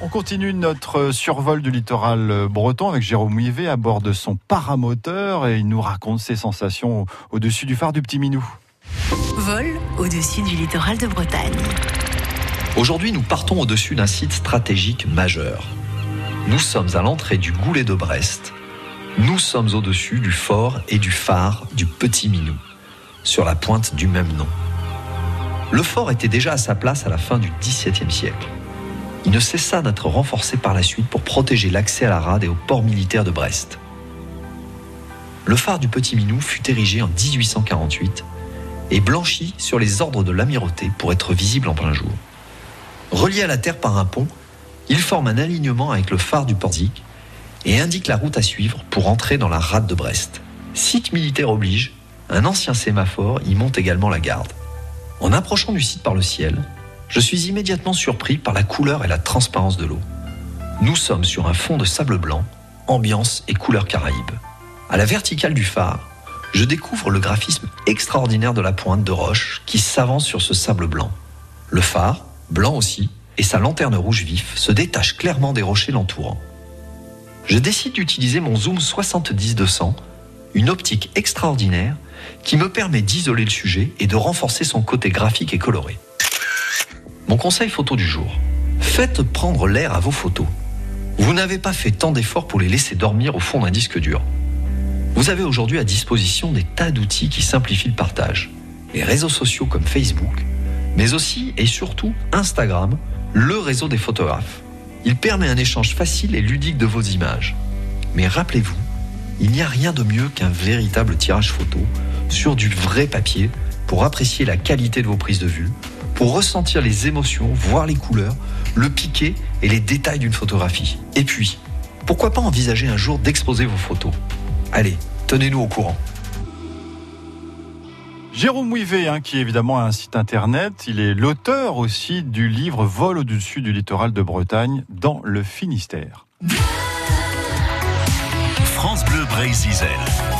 On continue notre survol du littoral breton avec Jérôme Ouivet à bord de son paramoteur et il nous raconte ses sensations au-dessus du phare du Petit Minou. Vol au-dessus du littoral de Bretagne. Aujourd'hui, nous partons au-dessus d'un site stratégique majeur. Nous sommes à l'entrée du Goulet de Brest. Nous sommes au-dessus du fort et du phare du Petit Minou, sur la pointe du même nom. Le fort était déjà à sa place à la fin du XVIIe siècle. Il ne cessa d'être renforcé par la suite pour protéger l'accès à la rade et au port militaire de Brest. Le phare du Petit Minou fut érigé en 1848 et blanchi sur les ordres de l'amirauté pour être visible en plein jour. Relié à la terre par un pont, il forme un alignement avec le phare du Porzic et indique la route à suivre pour entrer dans la rade de Brest. Site militaire oblige, un ancien sémaphore y monte également la garde. En approchant du site par le ciel, je suis immédiatement surpris par la couleur et la transparence de l'eau. Nous sommes sur un fond de sable blanc, ambiance et couleur caraïbe. À la verticale du phare, je découvre le graphisme extraordinaire de la pointe de roche qui s'avance sur ce sable blanc. Le phare, blanc aussi, et sa lanterne rouge vif se détachent clairement des rochers l'entourant. Je décide d'utiliser mon zoom 70-200, une optique extraordinaire qui me permet d'isoler le sujet et de renforcer son côté graphique et coloré. Mon conseil photo du jour. Faites prendre l'air à vos photos. Vous n'avez pas fait tant d'efforts pour les laisser dormir au fond d'un disque dur. Vous avez aujourd'hui à disposition des tas d'outils qui simplifient le partage. Les réseaux sociaux comme Facebook, mais aussi et surtout Instagram, le réseau des photographes. Il permet un échange facile et ludique de vos images. Mais rappelez-vous, il n'y a rien de mieux qu'un véritable tirage photo sur du vrai papier pour apprécier la qualité de vos prises de vue, pour ressentir les émotions, voir les couleurs, le piqué et les détails d'une photographie. Et puis, pourquoi pas envisager un jour d'exposer vos photos? Allez, tenez-nous au courant. Jérôme Ouivet, hein, qui évidemment a un site internet, il est l'auteur aussi du livre Vol au-dessus du littoral de Bretagne dans le Finistère. Brésil.